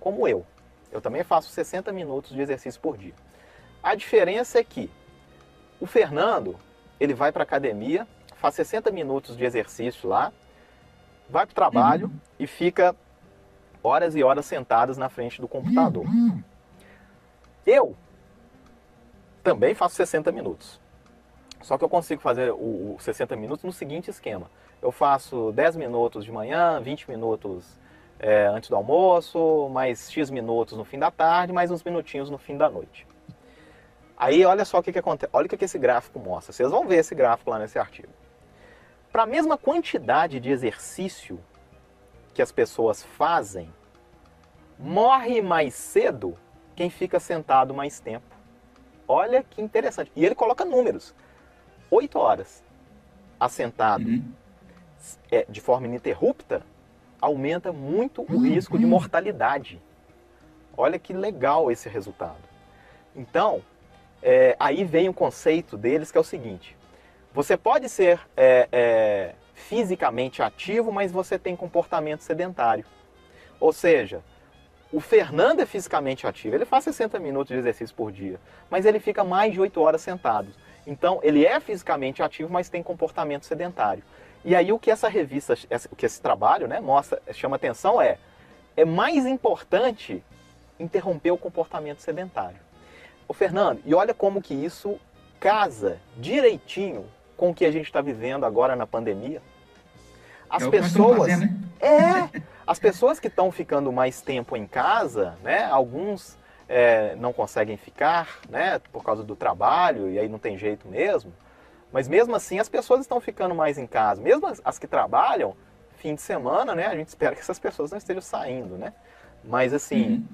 Como eu. Eu também faço 60 minutos de exercício por dia. A diferença é que o Fernando, ele vai para academia faz 60 minutos de exercício lá, vai para o trabalho uhum. e fica horas e horas sentadas na frente do computador. Uhum. Eu também faço 60 minutos. Só que eu consigo fazer o, o 60 minutos no seguinte esquema. eu faço 10 minutos de manhã, 20 minutos é, antes do almoço, mais X minutos no fim da tarde, mais uns minutinhos no fim da noite. Aí olha só o que, que acontece, olha o que, que esse gráfico mostra. Vocês vão ver esse gráfico lá nesse artigo. Para a mesma quantidade de exercício que as pessoas fazem, morre mais cedo quem fica sentado mais tempo. Olha que interessante. E ele coloca números. Oito horas assentado uhum. é, de forma ininterrupta aumenta muito o risco de mortalidade. Olha que legal esse resultado. Então, é, aí vem o conceito deles que é o seguinte: você pode ser é, é, fisicamente ativo, mas você tem comportamento sedentário. Ou seja, o Fernando é fisicamente ativo, ele faz 60 minutos de exercício por dia, mas ele fica mais de 8 horas sentado. Então, ele é fisicamente ativo, mas tem comportamento sedentário. E aí o que essa revista, o que esse trabalho né, mostra, chama atenção é, é mais importante interromper o comportamento sedentário. O Fernando, e olha como que isso casa direitinho com o que a gente está vivendo agora na pandemia. As é pessoas, fazer, né? é, as pessoas que estão ficando mais tempo em casa, né? Alguns é, não conseguem ficar, né? Por causa do trabalho e aí não tem jeito mesmo. Mas mesmo assim as pessoas estão ficando mais em casa. Mesmo as, que trabalham, fim de semana, né? A gente espera que essas pessoas não estejam saindo, né? Mas assim, uhum.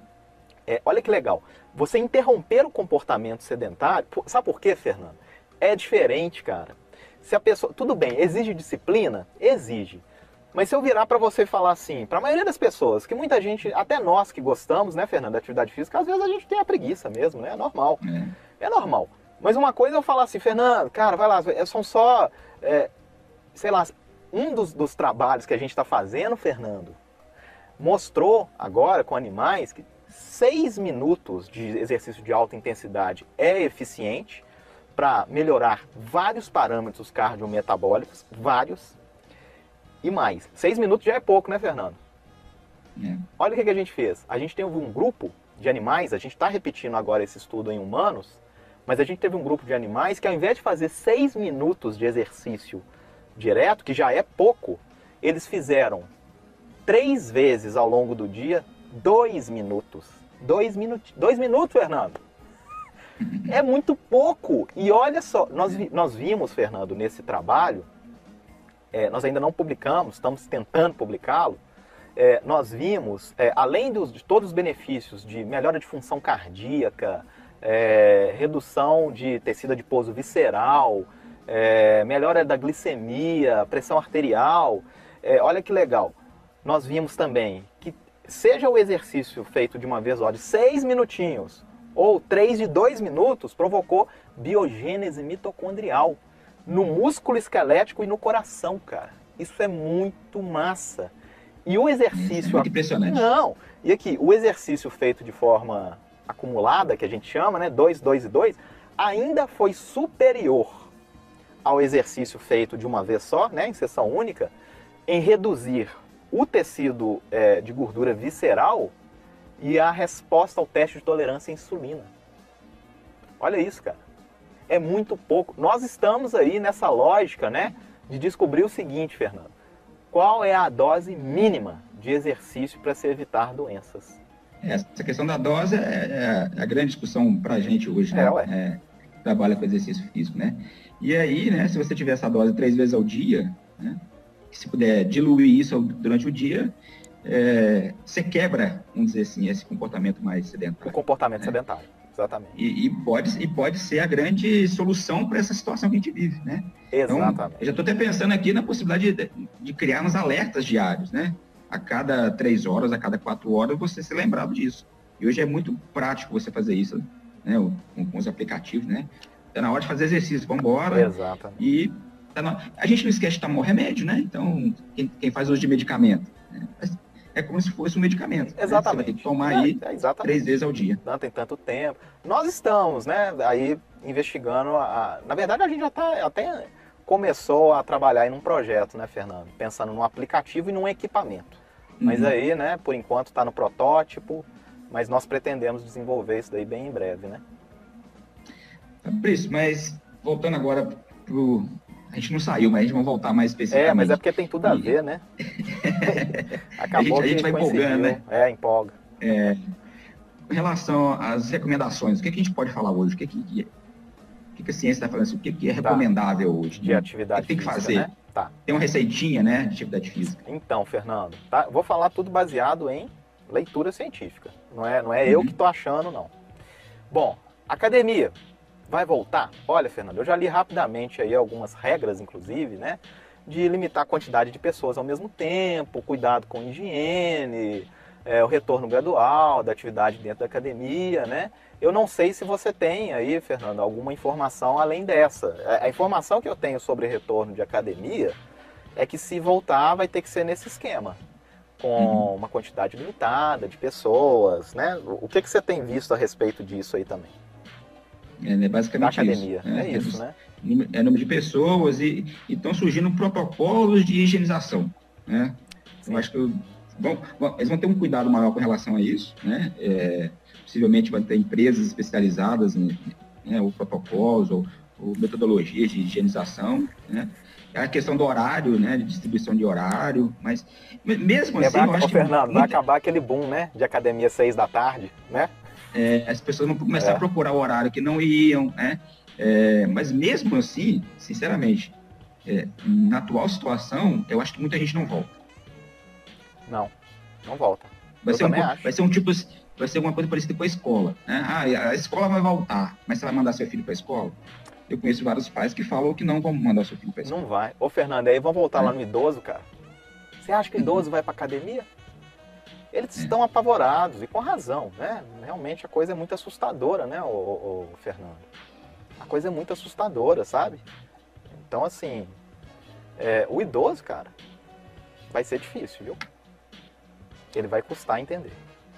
é, olha que legal. Você interromper o comportamento sedentário, sabe por quê, Fernando? É diferente, cara. Se a pessoa, tudo bem, exige disciplina, exige. Mas se eu virar para você falar assim, para a maioria das pessoas, que muita gente, até nós que gostamos, né, Fernando, da atividade física, às vezes a gente tem a preguiça mesmo, né? É normal. É, é normal. Mas uma coisa é eu falar assim, Fernando, cara, vai lá, é, são só, é, sei lá, um dos, dos trabalhos que a gente está fazendo, Fernando, mostrou agora com animais que seis minutos de exercício de alta intensidade é eficiente para melhorar vários parâmetros cardiometabólicos, vários, e mais. Seis minutos já é pouco, né, Fernando? É. Olha o que, que a gente fez. A gente tem um grupo de animais, a gente está repetindo agora esse estudo em humanos, mas a gente teve um grupo de animais que ao invés de fazer seis minutos de exercício direto, que já é pouco, eles fizeram três vezes ao longo do dia dois minutos. Dois, minutos, dois minutos, Fernando. É muito pouco. E olha só, nós, nós vimos, Fernando, nesse trabalho, é, nós ainda não publicamos, estamos tentando publicá-lo, é, nós vimos, é, além dos, de todos os benefícios de melhora de função cardíaca, é, redução de tecido adiposo visceral, é, melhora da glicemia, pressão arterial. É, olha que legal. Nós vimos também que seja o exercício feito de uma vez só, de seis minutinhos, ou três de dois minutos, provocou biogênese mitocondrial no músculo esquelético e no coração, cara. Isso é muito massa. E o exercício. É muito impressionante. Não. E aqui, o exercício feito de forma acumulada, que a gente chama, né, 2, 2 e 2, ainda foi superior ao exercício feito de uma vez só, né, em sessão única, em reduzir o tecido é, de gordura visceral e a resposta ao teste de tolerância à insulina. Olha isso, cara. É muito pouco. Nós estamos aí nessa lógica, né, de descobrir o seguinte, Fernando. Qual é a dose mínima de exercício para se evitar doenças? Essa questão da dose é, é a grande discussão para a gente hoje, né? É, é, trabalha com exercício físico, né? E aí, né, se você tiver essa dose três vezes ao dia, né, se puder diluir isso durante o dia, é, você quebra, vamos dizer assim, esse comportamento mais sedentário. O comportamento né? sedentário, exatamente. E, e, pode, e pode ser a grande solução para essa situação que a gente vive, né? Exatamente. Então, eu já estou até pensando aqui na possibilidade de, de criar uns alertas diários, né? A cada três horas, a cada quatro horas, você ser lembrado disso. E hoje é muito prático você fazer isso, né? Com, com os aplicativos, né? Está na hora de fazer exercício, vamos embora. Exatamente. E tá na... a gente não esquece de tomar remédio, né? Então, quem, quem faz uso de medicamento, né? é como se fosse um medicamento. Exatamente. Né? Você vai ter que tomar é, aí é, três vezes ao dia. Não tem tanto tempo. Nós estamos, né? Aí investigando. A... Na verdade, a gente já está até começou a trabalhar em um projeto, né, Fernando? Pensando num aplicativo e num equipamento. Mas uhum. aí, né, por enquanto está no protótipo, mas nós pretendemos desenvolver isso daí bem em breve, né? Fabrício, mas voltando agora para A gente não saiu, mas a gente vai voltar mais especificamente. É, mas é porque tem tudo a ver, né? Acabou a gente, a gente vai empolgando, né? É, empolga. É, em relação às recomendações, o que, é que a gente pode falar hoje? O que, é que, que, que a ciência está falando? Assim? O que, que é tá. recomendável tá. hoje? De né? atividade o que tem que física, fazer? Né? Tá. Tem uma receitinha, né, de atividade física. Então, Fernando, tá? vou falar tudo baseado em leitura científica. Não é, não é uhum. eu que estou achando, não. Bom, academia vai voltar? Olha, Fernando, eu já li rapidamente aí algumas regras, inclusive, né? De limitar a quantidade de pessoas ao mesmo tempo, cuidado com higiene, é, o retorno gradual da atividade dentro da academia, né? Eu não sei se você tem aí, Fernando, alguma informação além dessa. A informação que eu tenho sobre retorno de academia é que se voltar vai ter que ser nesse esquema, com uhum. uma quantidade limitada de pessoas, né? O que, que você tem visto a respeito disso aí também? É, né, basicamente da academia, isso, né? é isso, né? É número de pessoas e estão surgindo protocolos de higienização, né? Sim. Eu acho que bom, bom, eles vão ter um cuidado maior com relação a isso, né? É, possivelmente vai ter empresas especializadas em né, ou protocolos ou, ou, metodologias de higienização, né? É a questão do horário, né, de distribuição de horário, mas mesmo assim, eu acho que Fernando, vai acabar aquele boom, né, de academia seis da tarde, né? É, as pessoas vão começar é. a procurar o horário que não iam, né? É, mas mesmo assim, sinceramente, é, na atual situação, eu acho que muita gente não volta. Não, não volta. Vai, ser um, vai ser um tipo, vai ser alguma coisa parecida com a escola. Né? Ah, a escola vai voltar, mas você vai mandar seu filho para a escola? Eu conheço vários pais que falam que não vão mandar seu filho para a escola. Não vai. Ô, Fernando, aí vamos voltar é. lá no idoso, cara. Você acha que o idoso vai para academia? Eles é. estão apavorados, e com razão, né? Realmente a coisa é muito assustadora, né, o Fernando? A coisa é muito assustadora, sabe? Então, assim, é, o idoso, cara, vai ser difícil, viu? Ele vai custar entender.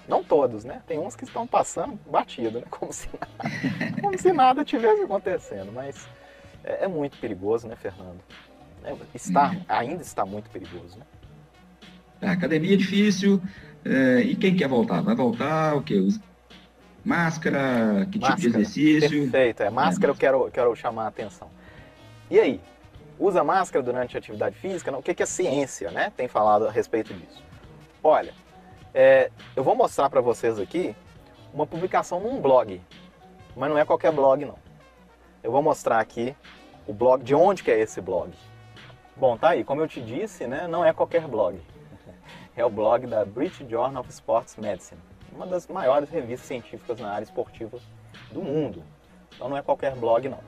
Não todos, né? Tem uns que estão passando batido, né? Como se nada, como se nada tivesse acontecendo. Mas é, é muito perigoso, né, Fernando? É, está, uhum. ainda está muito perigoso, né? A academia é difícil. É, e quem quer voltar? Vai voltar o quê? Máscara? Que máscara. tipo de exercício? Perfeito. É, máscara é, eu quero, quero chamar a atenção. E aí? Usa máscara durante a atividade física? Não? O que, que a ciência né, tem falado a respeito disso? Olha, é, eu vou mostrar para vocês aqui uma publicação num blog, mas não é qualquer blog não. Eu vou mostrar aqui o blog, de onde que é esse blog. Bom, tá aí, como eu te disse, né, não é qualquer blog. É o blog da British Journal of Sports Medicine, uma das maiores revistas científicas na área esportiva do mundo. Então não é qualquer blog não.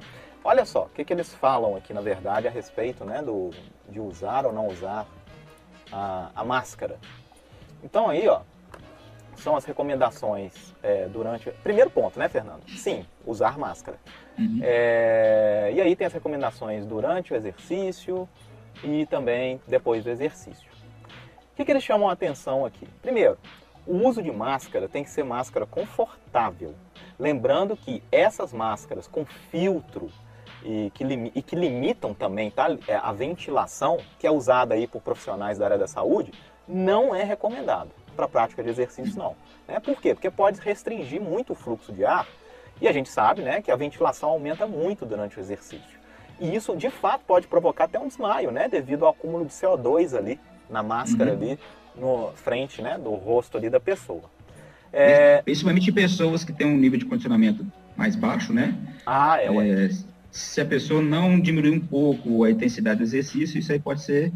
Olha só, o que, que eles falam aqui, na verdade, a respeito né, do, de usar ou não usar a, a máscara então aí, ó, são as recomendações é, durante. Primeiro ponto, né, Fernando? Sim, usar máscara. Uhum. É... E aí tem as recomendações durante o exercício e também depois do exercício. O que, que eles chamam a atenção aqui? Primeiro, o uso de máscara tem que ser máscara confortável. Lembrando que essas máscaras com filtro e que, e que limitam também tá, é, a ventilação, que é usada aí por profissionais da área da saúde, não é recomendado para a prática de exercício, não. É, por quê? Porque pode restringir muito o fluxo de ar e a gente sabe né, que a ventilação aumenta muito durante o exercício. E isso, de fato, pode provocar até um desmaio, né, devido ao acúmulo de CO2 ali na máscara uhum. ali, no frente né, do rosto ali da pessoa. É... Principalmente pessoas que têm um nível de condicionamento mais baixo, né? Ah, é. é se a pessoa não diminuir um pouco a intensidade do exercício, isso aí pode ser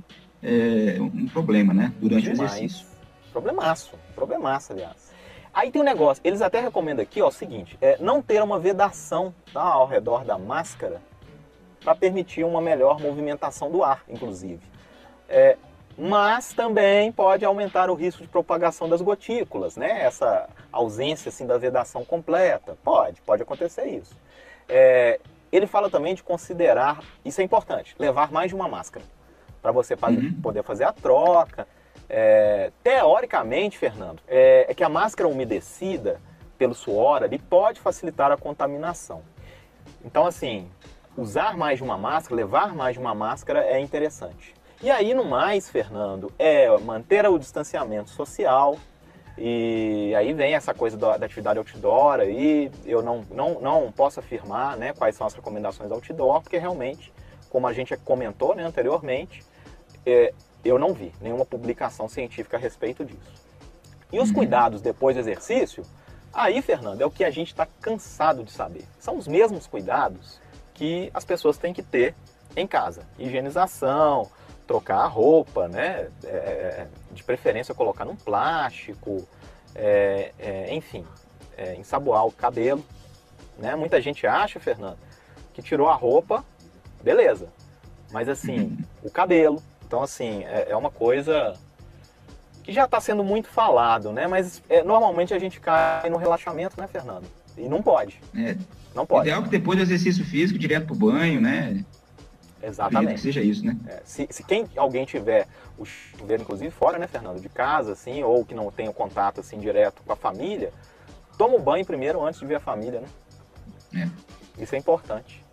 é, um problema, né? Durante Demais. o exercício. Problemaço, problemaço, aliás. Aí tem um negócio, eles até recomendam aqui, ó, o seguinte, é não ter uma vedação tá, ao redor da máscara para permitir uma melhor movimentação do ar, inclusive. É, mas também pode aumentar o risco de propagação das gotículas, né? Essa ausência assim da vedação completa, pode, pode acontecer isso. É, ele fala também de considerar, isso é importante, levar mais de uma máscara para você uhum. poder fazer a troca. É, teoricamente, Fernando, é, é, que a máscara umedecida pelo suor ali pode facilitar a contaminação. Então, assim, usar mais de uma máscara, levar mais de uma máscara é interessante. E aí, no mais, Fernando, é manter o distanciamento social. E aí vem essa coisa da, da atividade outdoor aí. Eu não, não, não posso afirmar né, quais são as recomendações outdoor, porque realmente como a gente comentou né, anteriormente, é, eu não vi nenhuma publicação científica a respeito disso. E os uhum. cuidados depois do exercício, aí, Fernando, é o que a gente está cansado de saber. São os mesmos cuidados que as pessoas têm que ter em casa. Higienização, trocar a roupa, né? É, de preferência colocar num plástico, é, é, enfim, é, ensaboar o cabelo. Né? Muita gente acha, Fernando, que tirou a roupa, beleza. Mas assim, o cabelo. Então, assim, é, é uma coisa que já está sendo muito falado, né? Mas é, normalmente a gente cai no relaxamento, né, Fernando? E não pode. É. Não pode. Ideal que depois do exercício físico, direto pro banho, né? Exatamente. Que seja isso, né? É, se, se quem alguém tiver o chuveiro, inclusive fora, né, Fernando, de casa, assim, ou que não tenha contato assim direto com a família, toma o banho primeiro antes de ver a família, né? É. Isso é importante.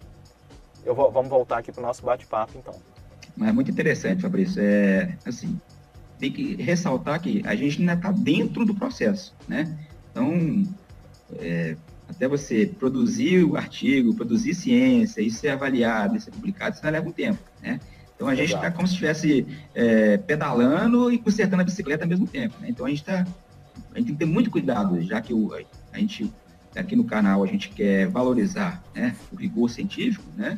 Eu vou, vamos voltar aqui para o nosso bate-papo, então. Mas é muito interessante, Fabrício. É assim, tem que ressaltar que a gente ainda está dentro do processo, né? Então, é, até você produzir o artigo, produzir ciência, isso ser avaliado, isso ser publicado, isso leva um tempo, né? Então a gente está como se estivesse é, pedalando e consertando a bicicleta ao mesmo tempo. Né? Então a gente está, a gente tem que ter muito cuidado, já que o, a gente aqui no canal a gente quer valorizar né, o rigor científico, né?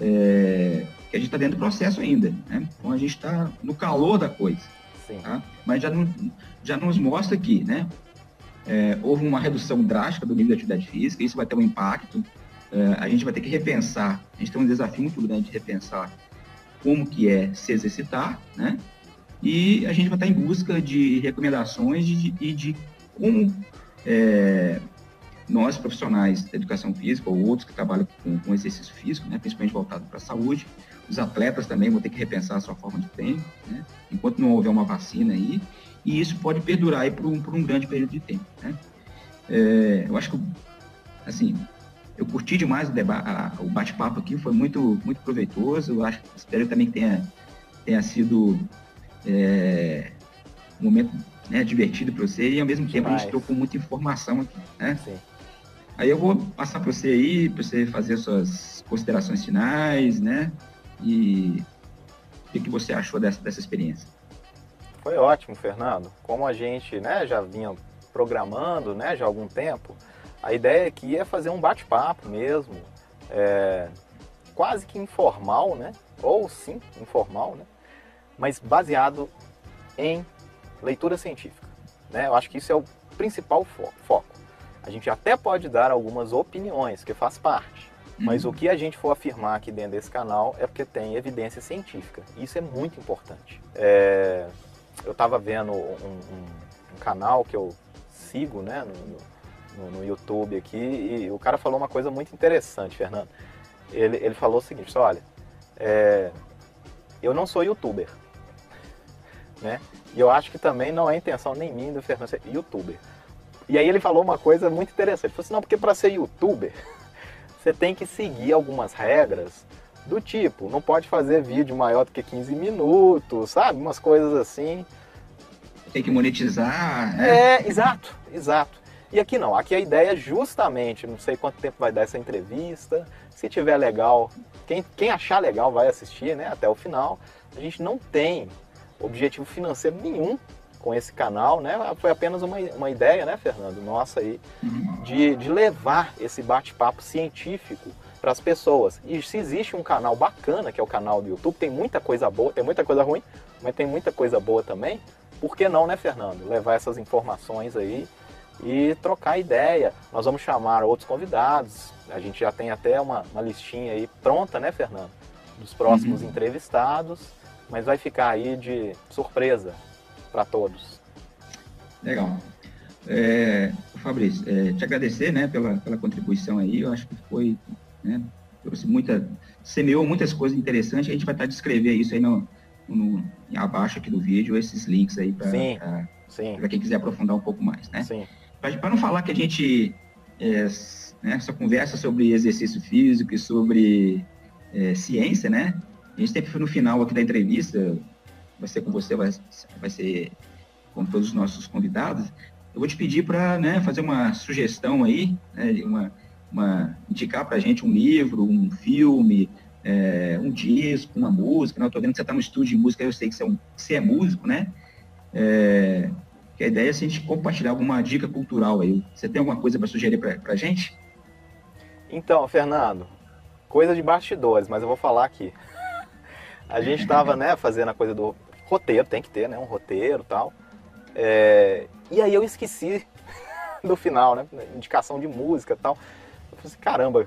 É, que a gente está dentro do processo ainda, né? Então a gente está no calor da coisa, tá? Mas já, não, já nos mostra que, né? é, houve uma redução drástica do nível de atividade física, isso vai ter um impacto. É, a gente vai ter que repensar, a gente tem um desafio muito grande de repensar como que é se exercitar, né? E a gente vai estar em busca de recomendações e de, de, de, como é, nós, profissionais da educação física, ou outros que trabalham com, com exercício físico, né, principalmente voltado para a saúde, os atletas também vão ter que repensar a sua forma de treino, né, enquanto não houver uma vacina aí, e isso pode perdurar aí por um, por um grande período de tempo. Né? É, eu acho que, assim, eu curti demais o, o bate-papo aqui, foi muito, muito proveitoso, eu acho, espero também que tenha, tenha sido é, um momento né, divertido para você e ao mesmo tempo demais. a gente trocou muita informação aqui, né? Sim. Aí eu vou passar para você aí, para você fazer suas considerações finais, né? E o que, que você achou dessa, dessa experiência? Foi ótimo, Fernando. Como a gente né, já vinha programando né, já há algum tempo, a ideia aqui é fazer um bate-papo mesmo, é, quase que informal, né? Ou sim, informal, né? Mas baseado em leitura científica. Né? Eu acho que isso é o principal fo foco. A gente até pode dar algumas opiniões, que faz parte. Mas uhum. o que a gente for afirmar aqui dentro desse canal é porque tem evidência científica. Isso é muito importante. É, eu estava vendo um, um, um, canal que eu sigo, né, no, no, no, YouTube aqui, e o cara falou uma coisa muito interessante, Fernando. Ele, ele falou o seguinte, olha, é, eu não sou youtuber, né? E eu acho que também não é intenção nem minha do Fernando ser youtuber. E aí ele falou uma coisa muito interessante. Ele falou assim, não, porque para ser youtuber, você tem que seguir algumas regras do tipo, não pode fazer vídeo maior do que 15 minutos, sabe? Umas coisas assim. Tem que monetizar. Né? É, exato, exato. E aqui não, aqui a ideia é justamente, não sei quanto tempo vai dar essa entrevista, se tiver legal, quem, quem achar legal vai assistir né, até o final. A gente não tem objetivo financeiro nenhum com esse canal, né? Foi apenas uma, uma ideia, né, Fernando, nossa aí, de, de levar esse bate-papo científico para as pessoas. E se existe um canal bacana, que é o canal do YouTube, tem muita coisa boa, tem muita coisa ruim, mas tem muita coisa boa também. Por que não, né, Fernando? Levar essas informações aí e trocar ideia. Nós vamos chamar outros convidados. A gente já tem até uma, uma listinha aí pronta, né, Fernando? Dos próximos uhum. entrevistados, mas vai ficar aí de surpresa para todos. Legal. É, Fabrício, é, te agradecer né, pela, pela contribuição aí. Eu acho que foi né? Trouxe muita, semeou muitas coisas interessantes. A gente vai estar descrever isso aí no, no abaixo aqui do vídeo, esses links aí para quem quiser aprofundar um pouco mais, né? Para não falar que a gente é, né, só conversa sobre exercício físico e sobre é, ciência, né? A gente sempre no final aqui da entrevista, vai ser com você, vai, vai ser com todos os nossos convidados. Eu vou te pedir para né, fazer uma sugestão aí, né, uma, uma, indicar para a gente um livro, um filme, é, um disco, uma música, né? eu estou vendo que você está no estúdio de música, eu sei que você é, um, você é músico, né? É, a ideia é a gente compartilhar alguma dica cultural aí. Você tem alguma coisa para sugerir para a gente? Então, Fernando, coisa de bastidores, mas eu vou falar aqui. A gente estava né, fazendo a coisa do roteiro, tem que ter, né? Um roteiro tal. É, e aí eu esqueci do final, né? Indicação de música tal. Eu falei assim, caramba,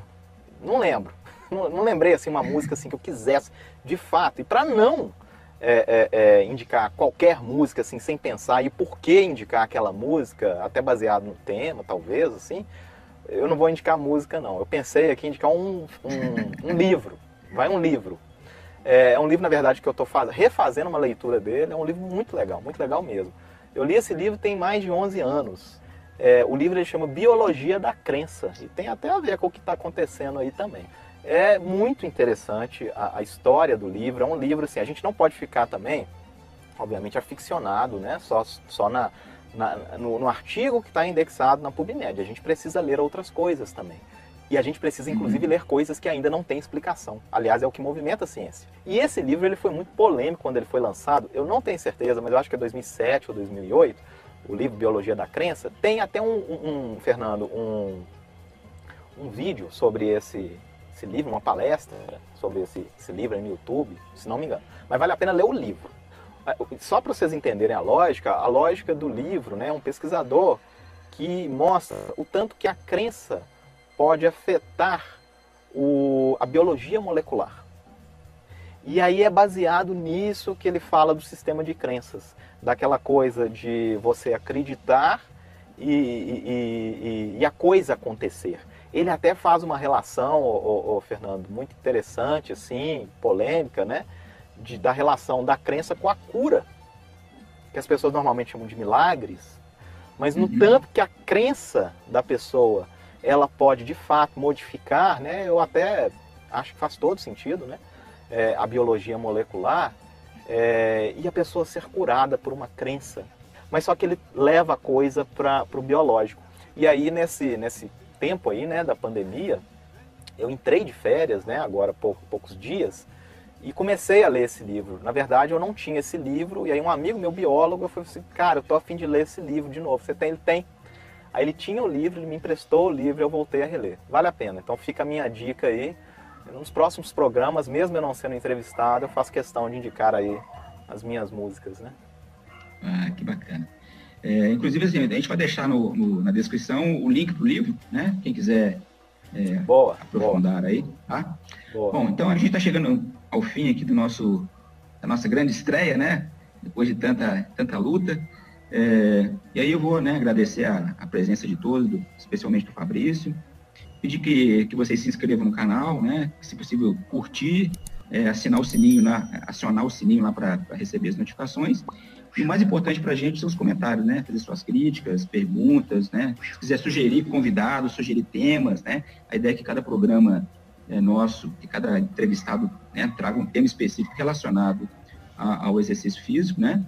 não lembro. Não, não, lembrei assim uma música assim que eu quisesse, de fato. E para não é, é, é, indicar qualquer música assim sem pensar e por que indicar aquela música, até baseado no tema, talvez assim, eu não vou indicar música não. Eu pensei aqui em indicar um, um, um livro. Vai um livro. É, é um livro, na verdade, que eu estou refazendo uma leitura dele. É um livro muito legal, muito legal mesmo. Eu li esse livro tem mais de 11 anos. É, o livro ele chama Biologia da Crença e tem até a ver com o que está acontecendo aí também. É muito interessante a, a, história do livro. É um livro assim, a gente não pode ficar também, obviamente, aficionado, né? Só, só na, na no, no, artigo que está indexado na PubMed. A gente precisa ler outras coisas também. E a gente precisa, inclusive, uhum. ler coisas que ainda não têm explicação. Aliás, é o que movimenta a ciência. E esse livro ele foi muito polêmico quando ele foi lançado. Eu não tenho certeza, mas eu acho que é 2007 ou 2008. O livro Biologia da Crença tem até um, um, um Fernando, um, um vídeo sobre esse, esse livro, uma palestra sobre esse, esse livro no YouTube, se não me engano. Mas vale a pena ler o livro. Só para vocês entenderem a lógica, a lógica do livro, né, um pesquisador que mostra o tanto que a crença pode afetar o, a biologia molecular. E aí é baseado nisso que ele fala do sistema de crenças, daquela coisa de você acreditar e, e, e, e a coisa acontecer. Ele até faz uma relação, o, Fernando, muito interessante, assim, polêmica, né? De, da relação da crença com a cura, que as pessoas normalmente chamam de milagres, mas no uhum. tanto que a crença da pessoa ela pode de fato modificar, né? Eu até acho que faz todo sentido, né? É, a biologia molecular é, e a pessoa ser curada por uma crença. Mas só que ele leva a coisa para o biológico. E aí nesse, nesse tempo aí, né, da pandemia, eu entrei de férias, né, agora pouco, poucos dias, e comecei a ler esse livro. Na verdade, eu não tinha esse livro, e aí um amigo meu biólogo falou assim, cara, eu tô afim de ler esse livro de novo. Você tem? Ele tem. Aí ele tinha o livro, ele me emprestou o livro e eu voltei a reler. Vale a pena. Então fica a minha dica aí. Nos próximos programas, mesmo eu não sendo entrevistado, eu faço questão de indicar aí as minhas músicas, né? Ah, que bacana. É, inclusive, assim, a gente vai deixar no, no, na descrição o link para o livro, né? Quem quiser é, boa, aprofundar boa. aí, tá? Boa. Bom, então a gente está chegando ao fim aqui do nosso, da nossa grande estreia, né? Depois de tanta, tanta luta. É, e aí eu vou né, agradecer a, a, presença de todos, do, especialmente do Fabrício, pedir que, que vocês se inscrevam no canal, né, se possível curtir, é, assinar o sininho lá, acionar o sininho lá para receber as notificações. E o mais importante para a gente são os comentários, né? Fazer suas críticas, perguntas, né? Se quiser sugerir convidados, sugerir temas, né? A ideia é que cada programa é, nosso, que cada entrevistado né, traga um tema específico relacionado a, ao exercício físico, né?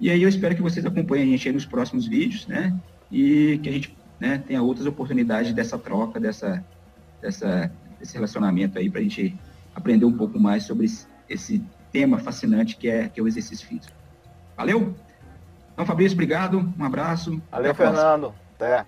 E aí eu espero que vocês acompanhem a gente aí nos próximos vídeos, né? E que a gente né, tenha outras oportunidades dessa troca, dessa, dessa, desse relacionamento aí, para a gente aprender um pouco mais sobre esse tema fascinante que é, que é o exercício físico. Valeu? Então, Fabrício, obrigado, um abraço. Valeu, Fernando. Até.